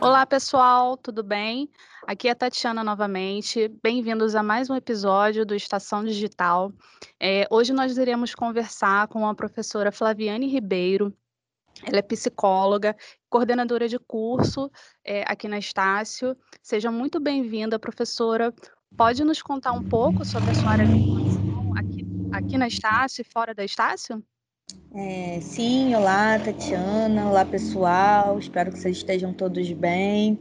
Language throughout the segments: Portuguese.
Olá, pessoal, tudo bem? Aqui é Tatiana novamente. Bem-vindos a mais um episódio do Estação Digital. É, hoje nós iremos conversar com a professora Flaviane Ribeiro. Ela é psicóloga, coordenadora de curso é, aqui na Estácio. Seja muito bem-vinda, professora. Pode nos contar um pouco sobre a sua área de atuação aqui, aqui na Estácio e fora da Estácio? É, sim, olá Tatiana, olá pessoal, espero que vocês estejam todos bem.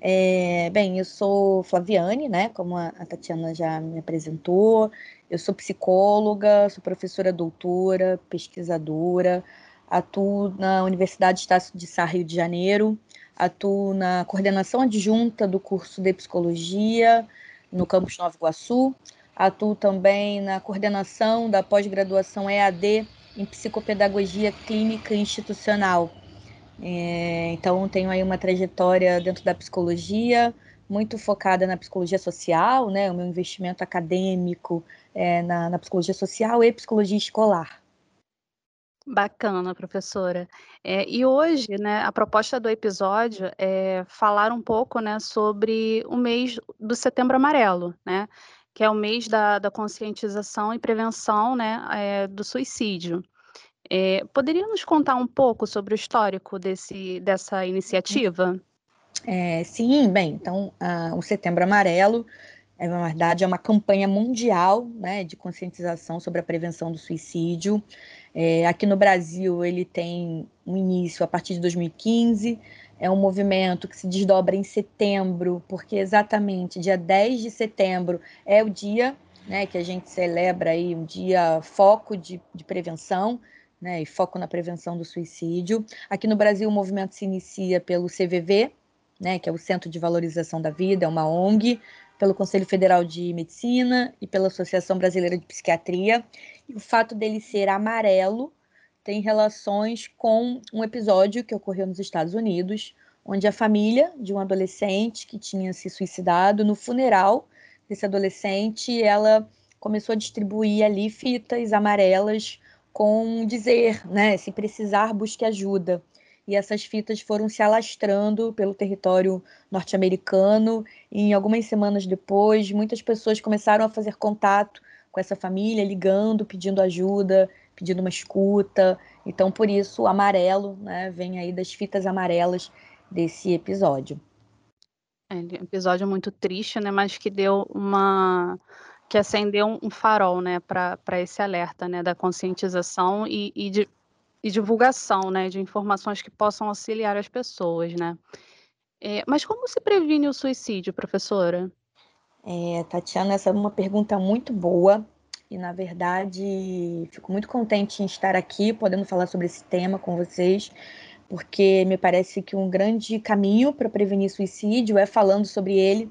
É, bem, eu sou Flaviane, né? Como a, Tatiana já me apresentou, eu sou psicóloga, sou professora doutora, pesquisadora, atuo na Universidade Estácio de Sá, Rio de Janeiro, atuo na coordenação adjunta do curso de psicologia no campus Nova Iguaçu, atuo também na coordenação da pós-graduação EAD em psicopedagogia clínica institucional. É, então, tenho aí uma trajetória dentro da psicologia, muito focada na psicologia social, né? O meu investimento acadêmico é na, na psicologia social e psicologia escolar. Bacana, professora. É, e hoje, né, a proposta do episódio é falar um pouco, né, sobre o mês do Setembro Amarelo, né, que é o mês da, da conscientização e prevenção, né, é, do suicídio. É, poderia nos contar um pouco sobre o histórico desse, dessa iniciativa? É, sim, bem, então o Setembro Amarelo, é, na verdade, é uma campanha mundial né, de conscientização sobre a prevenção do suicídio. É, aqui no Brasil, ele tem um início a partir de 2015, é um movimento que se desdobra em setembro, porque exatamente dia 10 de setembro é o dia né, que a gente celebra aí, um dia foco de, de prevenção, né, e foco na prevenção do suicídio. Aqui no Brasil, o movimento se inicia pelo CVV, né, que é o Centro de Valorização da Vida, é uma ONG, pelo Conselho Federal de Medicina e pela Associação Brasileira de Psiquiatria. E o fato dele ser amarelo tem relações com um episódio que ocorreu nos Estados Unidos, onde a família de um adolescente que tinha se suicidado, no funeral desse adolescente, ela começou a distribuir ali fitas amarelas com dizer, né, se precisar, busque ajuda. E essas fitas foram se alastrando pelo território norte-americano. E algumas semanas depois, muitas pessoas começaram a fazer contato com essa família, ligando, pedindo ajuda, pedindo uma escuta. Então, por isso, o amarelo né, vem aí das fitas amarelas desse episódio. É um episódio muito triste, né? Mas que deu uma que acendeu um, um farol, né, para esse alerta, né, da conscientização e, e, de, e divulgação, né, de informações que possam auxiliar as pessoas, né. É, mas como se previne o suicídio, professora? É, Tatiana, essa é uma pergunta muito boa e, na verdade, fico muito contente em estar aqui, podendo falar sobre esse tema com vocês, porque me parece que um grande caminho para prevenir suicídio é falando sobre ele.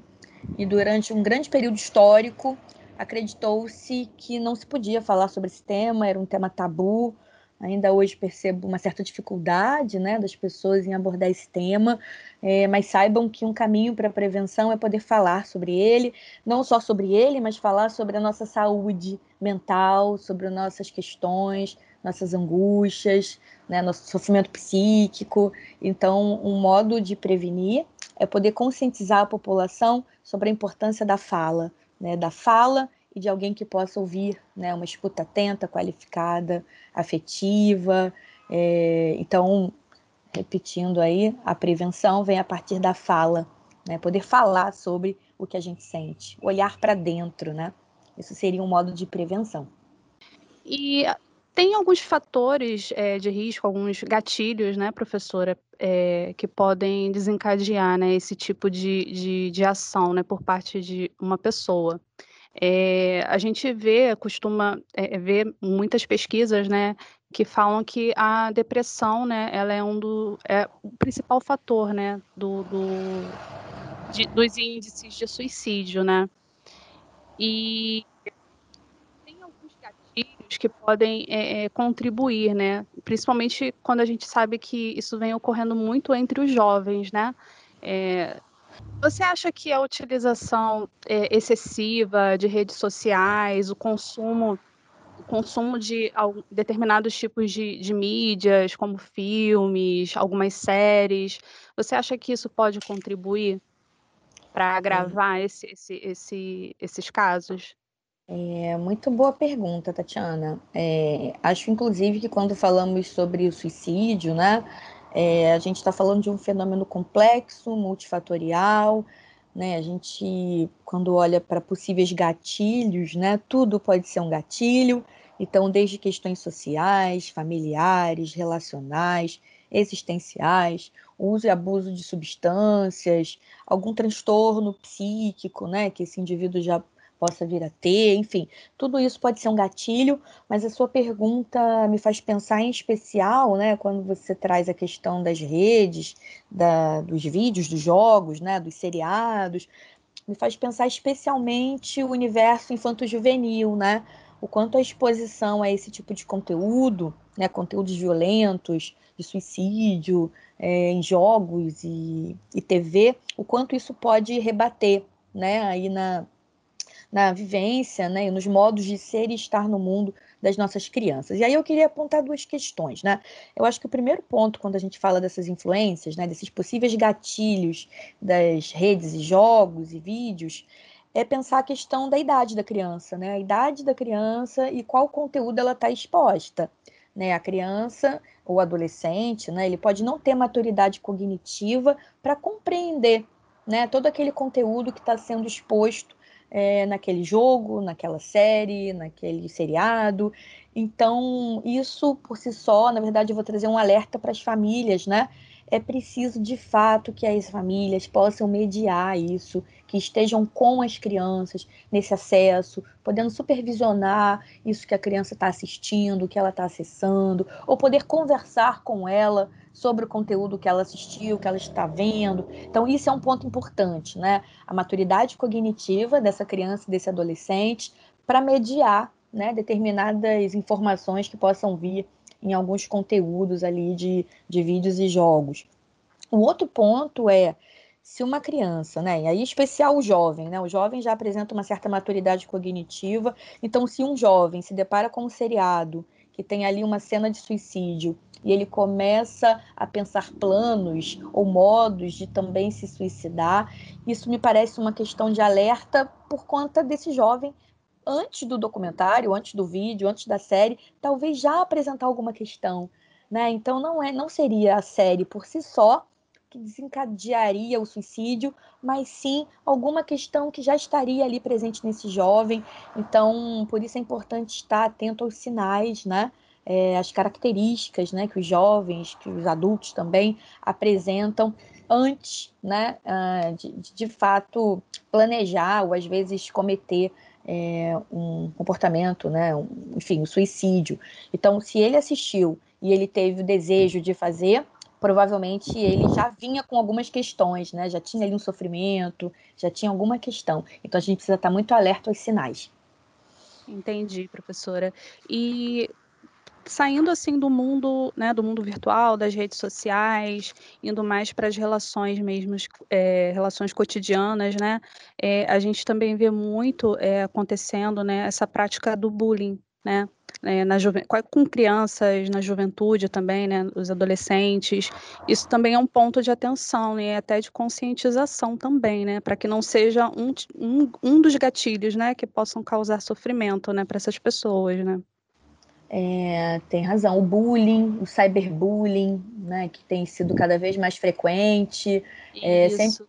E durante um grande período histórico, acreditou-se que não se podia falar sobre esse tema, era um tema tabu. Ainda hoje percebo uma certa dificuldade né, das pessoas em abordar esse tema, é, mas saibam que um caminho para a prevenção é poder falar sobre ele, não só sobre ele, mas falar sobre a nossa saúde mental, sobre nossas questões, nossas angústias, né, nosso sofrimento psíquico. Então, um modo de prevenir é poder conscientizar a população sobre a importância da fala, né, da fala e de alguém que possa ouvir, né, uma escuta atenta, qualificada, afetiva. É, então, repetindo aí, a prevenção vem a partir da fala, né, poder falar sobre o que a gente sente, olhar para dentro, né? Isso seria um modo de prevenção. E tem alguns fatores é, de risco, alguns gatilhos, né, professora, é, que podem desencadear né, esse tipo de, de, de ação né, por parte de uma pessoa. É, a gente vê, costuma é, ver muitas pesquisas, né, que falam que a depressão, né, ela é um do, é o principal fator, né, do, do de, dos índices de suicídio, né. E que podem é, contribuir, né? Principalmente quando a gente sabe que isso vem ocorrendo muito entre os jovens, né? É, você acha que a utilização é, excessiva de redes sociais, o consumo consumo de determinados tipos de, de mídias, como filmes, algumas séries, você acha que isso pode contribuir para agravar esse, esse, esse, esses casos? É muito boa pergunta, Tatiana. É, acho, inclusive, que quando falamos sobre o suicídio, né, é, a gente está falando de um fenômeno complexo, multifatorial, né? A gente, quando olha para possíveis gatilhos, né, tudo pode ser um gatilho. Então, desde questões sociais, familiares, relacionais, existenciais, uso e abuso de substâncias, algum transtorno psíquico, né, que esse indivíduo já possa vir a ter, enfim, tudo isso pode ser um gatilho, mas a sua pergunta me faz pensar em especial, né, quando você traz a questão das redes, da, dos vídeos, dos jogos, né, dos seriados, me faz pensar especialmente o universo infanto-juvenil, né, o quanto a exposição a esse tipo de conteúdo, né, conteúdos violentos, de suicídio, é, em jogos e, e TV, o quanto isso pode rebater, né, aí na, na vivência né, e nos modos de ser e estar no mundo das nossas crianças. E aí eu queria apontar duas questões. Né? Eu acho que o primeiro ponto, quando a gente fala dessas influências, né, desses possíveis gatilhos das redes e jogos e vídeos, é pensar a questão da idade da criança, né? A idade da criança e qual conteúdo ela está exposta. Né? A criança ou adolescente, né, ele pode não ter maturidade cognitiva para compreender né, todo aquele conteúdo que está sendo exposto é, naquele jogo, naquela série, naquele seriado. Então, isso por si só, na verdade, eu vou trazer um alerta para as famílias, né? É preciso de fato que as famílias possam mediar isso, que estejam com as crianças nesse acesso, podendo supervisionar isso que a criança está assistindo, que ela está acessando, ou poder conversar com ela sobre o conteúdo que ela assistiu, que ela está vendo. Então, isso é um ponto importante, né? A maturidade cognitiva dessa criança e desse adolescente para mediar né, determinadas informações que possam vir em alguns conteúdos ali de, de vídeos e jogos. O outro ponto é se uma criança, né, e aí especial o jovem, né, o jovem já apresenta uma certa maturidade cognitiva, então se um jovem se depara com um seriado que tem ali uma cena de suicídio. E ele começa a pensar planos ou modos de também se suicidar, isso me parece uma questão de alerta por conta desse jovem. Antes do documentário, antes do vídeo, antes da série, talvez já apresentar alguma questão, né? Então não é, não seria a série por si só que desencadearia o suicídio, mas sim alguma questão que já estaria ali presente nesse jovem. Então, por isso é importante estar atento aos sinais, né? É, as características né, que os jovens, que os adultos também apresentam antes né, ah, de, de fato planejar ou às vezes cometer é, um comportamento, né, um, enfim, um suicídio. Então, se ele assistiu e ele teve o desejo de fazer, provavelmente ele já vinha com algumas questões, né? Já tinha ali um sofrimento, já tinha alguma questão. Então a gente precisa estar muito alerta aos sinais. Entendi, professora. E saindo assim do mundo, né, do mundo virtual, das redes sociais, indo mais para as relações mesmo, é, relações cotidianas, né, é, a gente também vê muito é, acontecendo, né, essa prática do bullying, né, é, na com crianças, na juventude também, né, os adolescentes. Isso também é um ponto de atenção né, e até de conscientização também, né, para que não seja um, um, um dos gatilhos, né, que possam causar sofrimento, né, para essas pessoas, né. É, tem razão. O bullying, o cyberbullying, né, que tem sido cada vez mais frequente. É, sempre,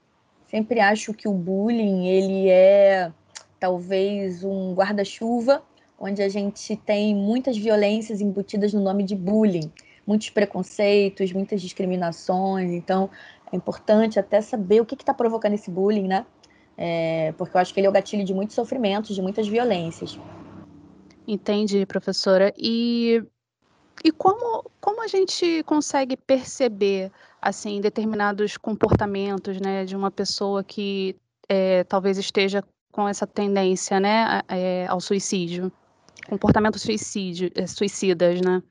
sempre acho que o bullying ele é talvez um guarda-chuva onde a gente tem muitas violências embutidas no nome de bullying, muitos preconceitos, muitas discriminações. Então, é importante até saber o que está provocando esse bullying, né? É, porque eu acho que ele é o gatilho de muitos sofrimentos, de muitas violências. Entendi, professora. E, e como, como a gente consegue perceber assim determinados comportamentos né, de uma pessoa que é, talvez esteja com essa tendência né, é, ao suicídio? Comportamentos é, suicidas, né?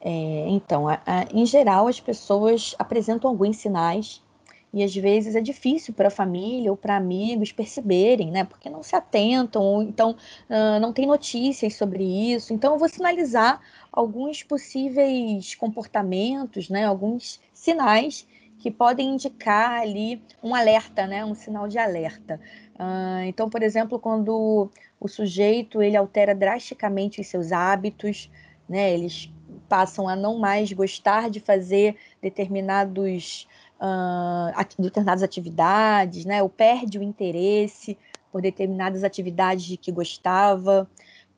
É, então, a, a, em geral, as pessoas apresentam alguns sinais e às vezes é difícil para a família ou para amigos perceberem, né? Porque não se atentam, ou então uh, não tem notícias sobre isso. Então, eu vou sinalizar alguns possíveis comportamentos, né? Alguns sinais que podem indicar ali um alerta, né? Um sinal de alerta. Uh, então, por exemplo, quando o sujeito ele altera drasticamente os seus hábitos, né? Eles passam a não mais gostar de fazer determinados uh, determinadas atividades, né? Ou perde o interesse por determinadas atividades de que gostava.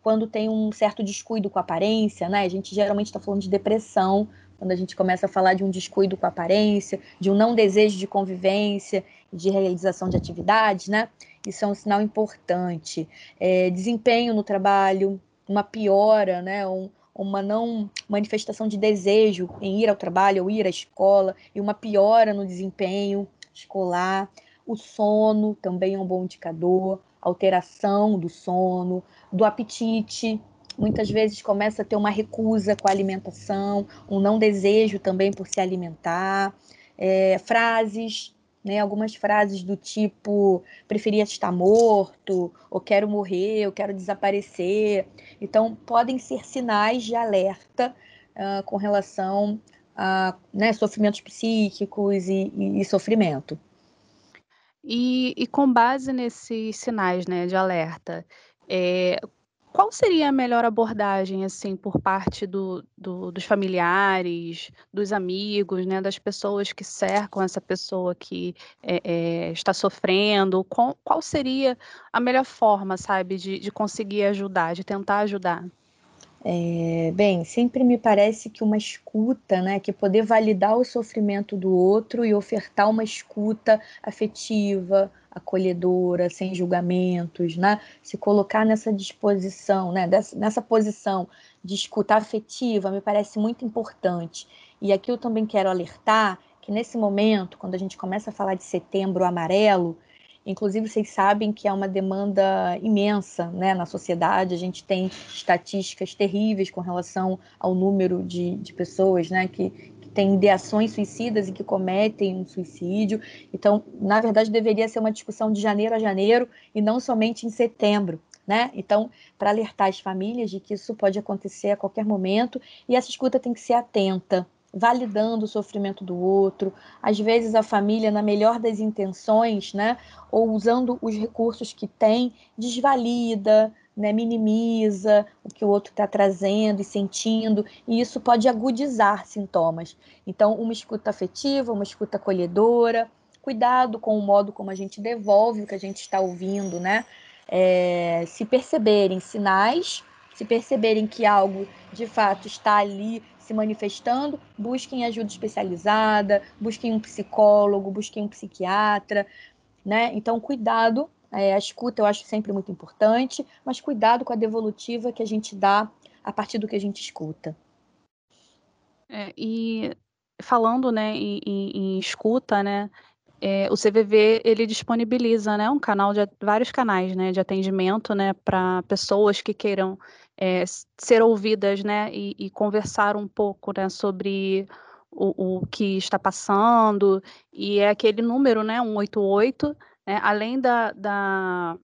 Quando tem um certo descuido com a aparência, né? A gente geralmente está falando de depressão, quando a gente começa a falar de um descuido com a aparência, de um não desejo de convivência, de realização de atividades, né? Isso é um sinal importante. É, desempenho no trabalho, uma piora, né? Um, uma não manifestação de desejo em ir ao trabalho ou ir à escola e uma piora no desempenho escolar. O sono também é um bom indicador, alteração do sono, do apetite. Muitas vezes começa a ter uma recusa com a alimentação, um não desejo também por se alimentar. É, frases né? Algumas frases do tipo preferia estar morto, ou quero morrer, eu quero desaparecer. Então, podem ser sinais de alerta uh, com relação a né, sofrimentos psíquicos e, e, e sofrimento. E, e, com base nesses sinais né, de alerta, é, qual seria a melhor abordagem, assim, por parte do, do, dos familiares, dos amigos, né, das pessoas que cercam essa pessoa que é, é, está sofrendo? Qual, qual, seria a melhor forma, sabe, de, de conseguir ajudar, de tentar ajudar? É, bem, sempre me parece que uma escuta, né, que poder validar o sofrimento do outro e ofertar uma escuta afetiva, acolhedora, sem julgamentos, né? Se colocar nessa disposição, né? Nessa posição de escuta afetiva, me parece muito importante. E aqui eu também quero alertar que nesse momento, quando a gente começa a falar de setembro amarelo, inclusive vocês sabem que é uma demanda imensa né, na sociedade, a gente tem estatísticas terríveis com relação ao número de, de pessoas né, que, têm ideações suicidas e que cometem um suicídio. Então, na verdade, deveria ser uma discussão de janeiro a janeiro e não somente em setembro. Né? Então, para alertar as famílias de que isso pode acontecer a qualquer momento e essa escuta tem que ser atenta, validando o sofrimento do outro. Às vezes a família, na melhor das intenções, né, ou usando os recursos que tem, desvalida, né, minimiza o que o outro está trazendo e sentindo, e isso pode agudizar sintomas. Então, uma escuta afetiva, uma escuta acolhedora, cuidado com o modo como a gente devolve o que a gente está ouvindo, né? É, se perceberem sinais, se perceberem que algo de fato está ali se manifestando, busquem ajuda especializada, busquem um psicólogo, busquem um psiquiatra, né? Então, cuidado é, a escuta eu acho sempre muito importante, mas cuidado com a devolutiva que a gente dá a partir do que a gente escuta. É, e falando né, em, em, escuta, né, é, o CVV ele disponibiliza né, um canal de vários canais né, de atendimento né, para pessoas que queiram é, ser ouvidas né, e, e, conversar um pouco né, sobre o, o que está passando. E é aquele número, né, 188, né? Além da, da,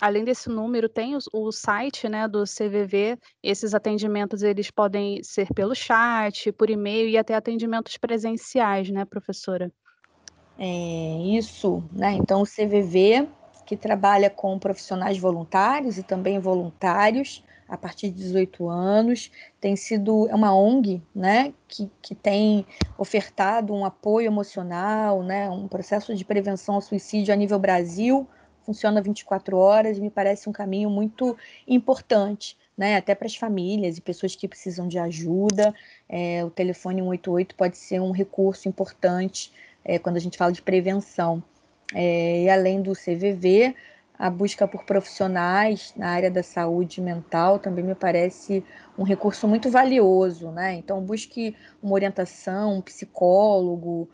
além desse número, tem o, o, site né, do CVV. Esses atendimentos eles podem ser pelo chat, por e-mail e até atendimentos presenciais, né, professora? É isso, né? Então o CVV que trabalha com profissionais voluntários e também voluntários a partir de 18 anos, tem sido é uma ONG, né, que, que tem ofertado um apoio emocional, né, um processo de prevenção ao suicídio a nível Brasil, funciona 24 horas e me parece um caminho muito importante, né, até para as famílias e pessoas que precisam de ajuda. É, o telefone 188 pode ser um recurso importante é, quando a gente fala de prevenção. É, e além do CVV, a busca por profissionais na área da saúde mental também me parece um recurso muito valioso, né? Então, busque uma orientação, um psicólogo,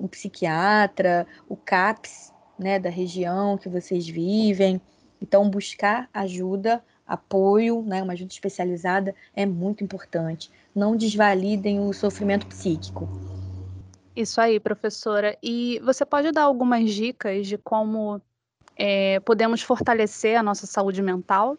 um psiquiatra, o CAPS, né, da região que vocês vivem. Então, buscar ajuda, apoio, né, uma ajuda especializada é muito importante. Não desvalidem o sofrimento psíquico. Isso aí, professora. E você pode dar algumas dicas de como é, podemos fortalecer a nossa saúde mental?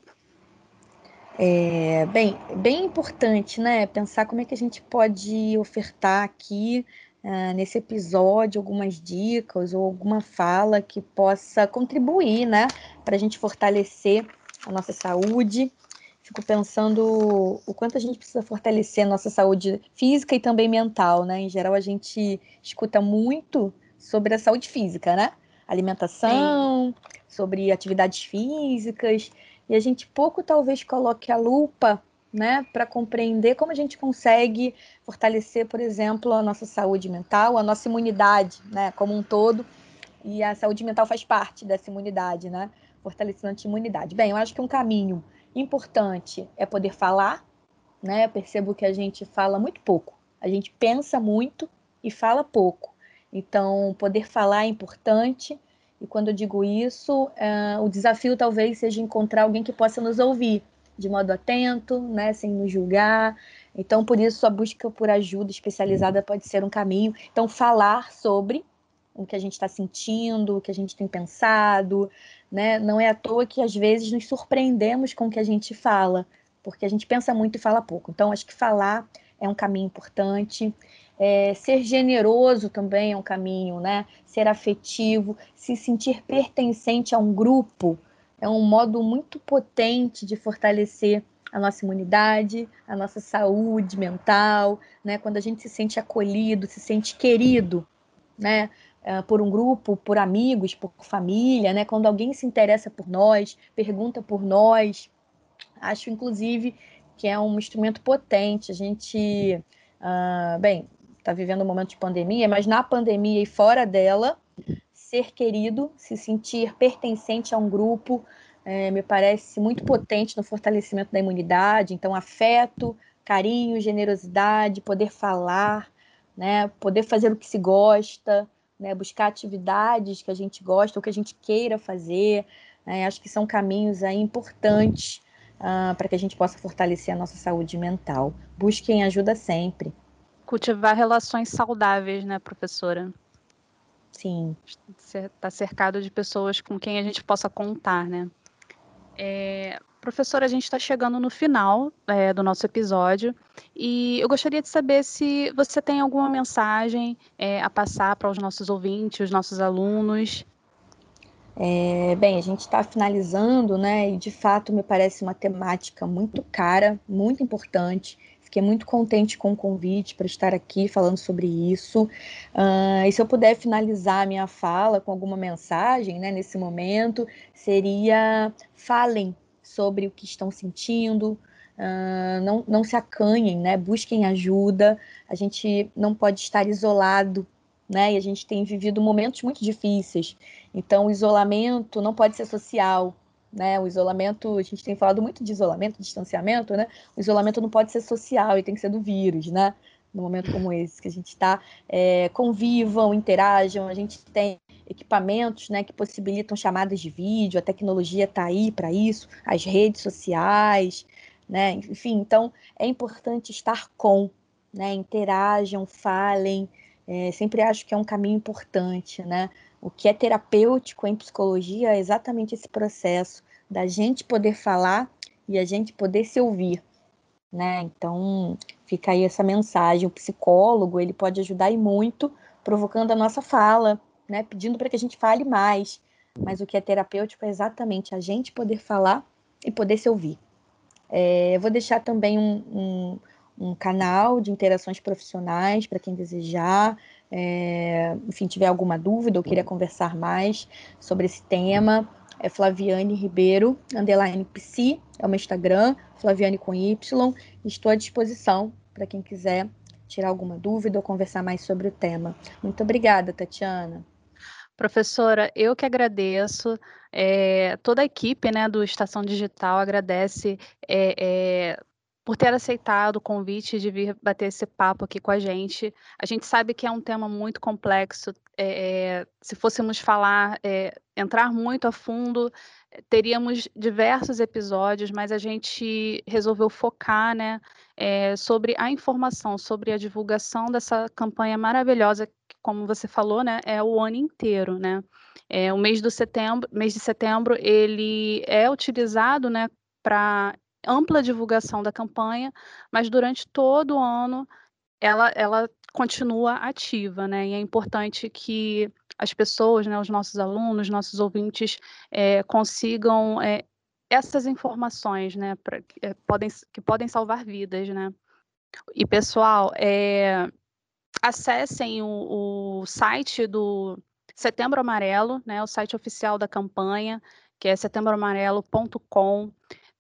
É, bem, bem importante, né? Pensar como é que a gente pode ofertar aqui uh, nesse episódio algumas dicas ou alguma fala que possa contribuir, né, para a gente fortalecer a nossa saúde. Fico pensando o quanto a gente precisa fortalecer a nossa saúde física e também mental, né? Em geral, a gente escuta muito sobre a saúde física, né? Alimentação, Sim. sobre atividades físicas, e a gente pouco talvez coloque a lupa né, para compreender como a gente consegue fortalecer, por exemplo, a nossa saúde mental, a nossa imunidade, né, como um todo. E a saúde mental faz parte dessa imunidade, né? Fortalecendo a imunidade. Bem, eu acho que um caminho importante é poder falar, né? Eu percebo que a gente fala muito pouco. A gente pensa muito e fala pouco. Então, poder falar é importante. E quando eu digo isso, é, o desafio talvez seja encontrar alguém que possa nos ouvir de modo atento, né, sem nos julgar. Então, por isso, a busca por ajuda especializada pode ser um caminho. Então, falar sobre o que a gente está sentindo, o que a gente tem pensado, né? Não é à toa que às vezes nos surpreendemos com o que a gente fala, porque a gente pensa muito e fala pouco. Então, acho que falar é um caminho importante. É, ser generoso também é um caminho, né? Ser afetivo, se sentir pertencente a um grupo, é um modo muito potente de fortalecer a nossa imunidade, a nossa saúde mental, né? Quando a gente se sente acolhido, se sente querido, né? Uh, por um grupo, por amigos, por família, né? Quando alguém se interessa por nós, pergunta por nós, acho inclusive que é um instrumento potente. A gente, uh, bem, está vivendo um momento de pandemia, mas na pandemia e fora dela, ser querido, se sentir pertencente a um grupo, é, me parece muito potente no fortalecimento da imunidade. Então, afeto, carinho, generosidade, poder falar, né, poder fazer o que se gosta, né, buscar atividades que a gente gosta ou que a gente queira fazer. Né, acho que são caminhos aí importantes uh, para que a gente possa fortalecer a nossa saúde mental. Busquem ajuda sempre. Cultivar relações saudáveis, né, professora? Sim. Está cercado de pessoas com quem a gente possa contar, né? É, professora, a gente está chegando no final é, do nosso episódio e eu gostaria de saber se você tem alguma mensagem é, a passar para os nossos ouvintes, os nossos alunos. É, bem, a gente está finalizando, né? E de fato me parece uma temática muito cara, muito importante. Fiquei muito contente com o convite para estar aqui falando sobre isso. Uh, e se eu puder finalizar a minha fala com alguma mensagem né, nesse momento, seria falem sobre o que estão sentindo, uh, não, não se acanhem, né, busquem ajuda. A gente não pode estar isolado né? E a gente tem vivido momentos muito difíceis. Então, o isolamento não pode ser social, né? O isolamento, a gente tem falado muito de isolamento, distanciamento, né? O isolamento não pode ser social e tem que ser do vírus, né? No momento como esse que a gente está, é, convivam, interajam, a gente tem equipamentos, né, que possibilitam chamadas de vídeo, a tecnologia está aí para isso, as redes sociais, né? Enfim, então é importante estar com, né? Interajam, falem. É, sempre acho que é um caminho importante, né? O que é terapêutico em psicologia é exatamente esse processo da gente poder falar e a gente poder se ouvir, né? Então, fica aí essa mensagem. O psicólogo, ele pode ajudar e muito, provocando a nossa fala, né? Pedindo para que a gente fale mais. Mas o que é terapêutico é exatamente a gente poder falar e poder se ouvir. É, eu vou deixar também um, um, um canal de interações profissionais para quem desejar é, enfim, tiver alguma dúvida ou queira conversar mais sobre esse tema, é Flaviane Ribeiro, underline psi, é o meu Instagram, Flaviane com Y. Estou à disposição para quem quiser tirar alguma dúvida ou conversar mais sobre o tema. Muito obrigada, Tatiana. Professora, eu que agradeço. É, toda a equipe né, do Estação Digital agradece é, é, por ter aceitado o convite de vir bater esse papo aqui com a gente. A gente sabe que é um tema muito complexo. É, se fôssemos falar, é, entrar muito a fundo, teríamos diversos episódios, mas a gente resolveu focar né, é, sobre a informação, sobre a divulgação dessa campanha maravilhosa como você falou, né, é o ano inteiro, né? É, o mês, do setembro, mês de setembro ele é utilizado, né, para ampla divulgação da campanha, mas durante todo o ano ela, ela continua ativa, né? E é importante que as pessoas, né, os nossos alunos, nossos ouvintes, é, consigam é, essas informações, né, pra, é, podem, que podem salvar vidas, né? E pessoal, acessem o, o site do Setembro Amarelo, né, o site oficial da campanha, que é setembroamarelo.com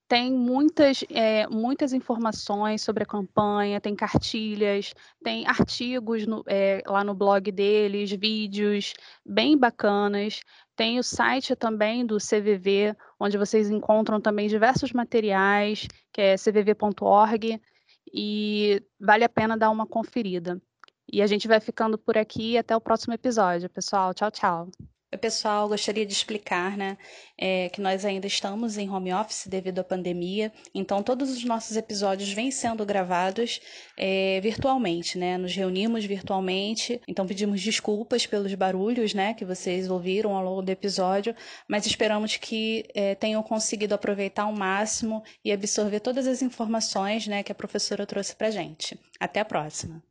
tem muitas, é, muitas informações sobre a campanha, tem cartilhas, tem artigos no, é, lá no blog deles, vídeos bem bacanas. Tem o site também do CVV, onde vocês encontram também diversos materiais, que é cvv.org, e vale a pena dar uma conferida. E a gente vai ficando por aqui até o próximo episódio, pessoal. Tchau, tchau. Pessoal, gostaria de explicar, né, é, que nós ainda estamos em home office devido à pandemia, então todos os nossos episódios vêm sendo gravados é, virtualmente, né, nos reunimos virtualmente, então pedimos desculpas pelos barulhos, né, que vocês ouviram ao longo do episódio, mas esperamos que é, tenham conseguido aproveitar ao máximo e absorver todas as informações, né, que a professora trouxe para gente. Até a próxima!